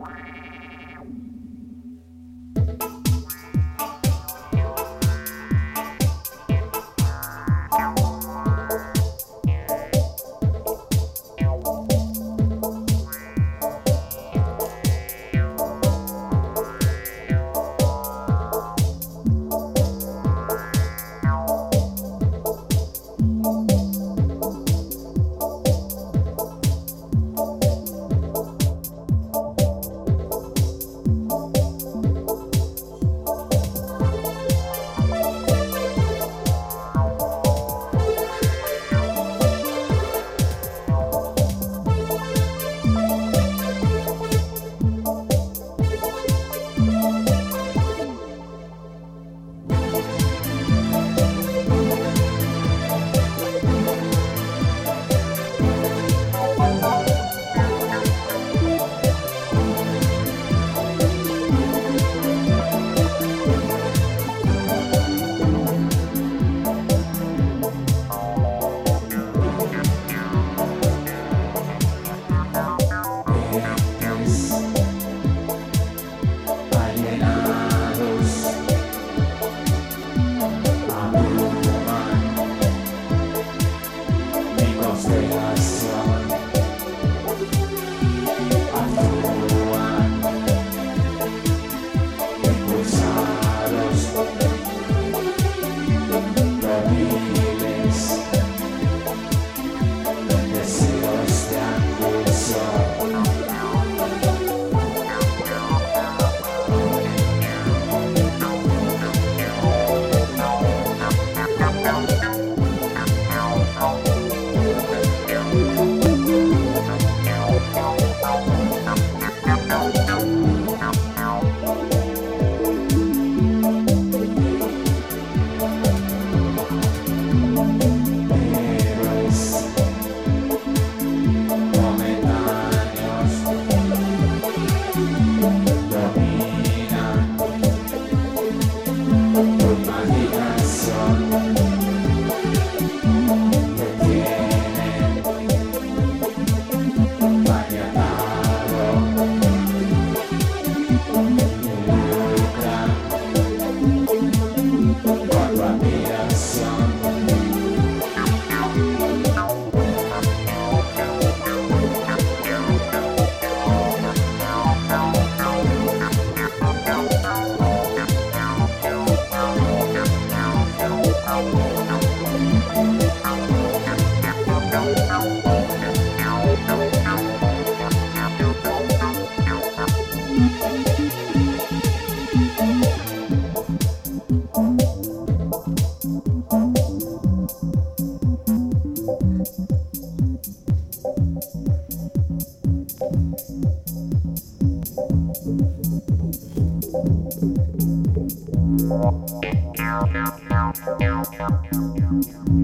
Wow.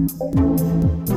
Música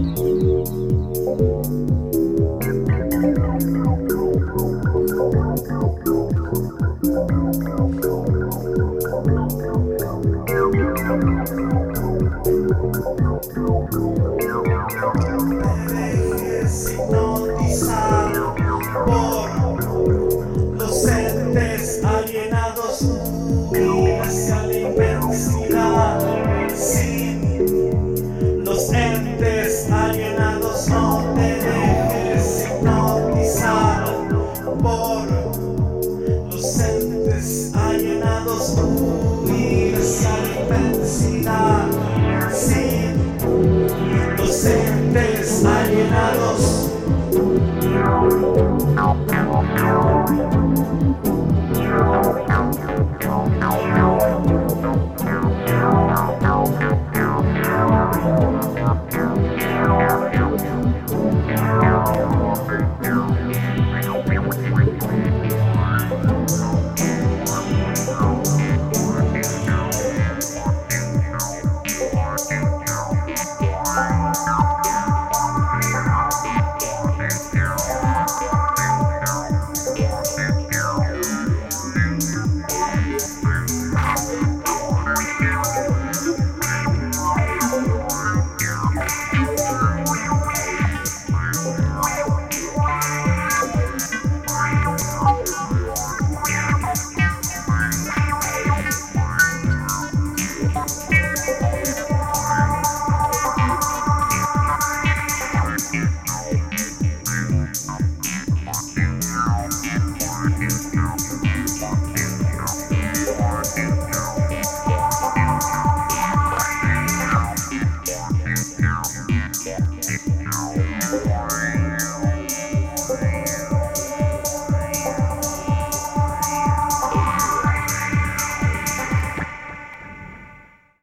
Thank you. Peace.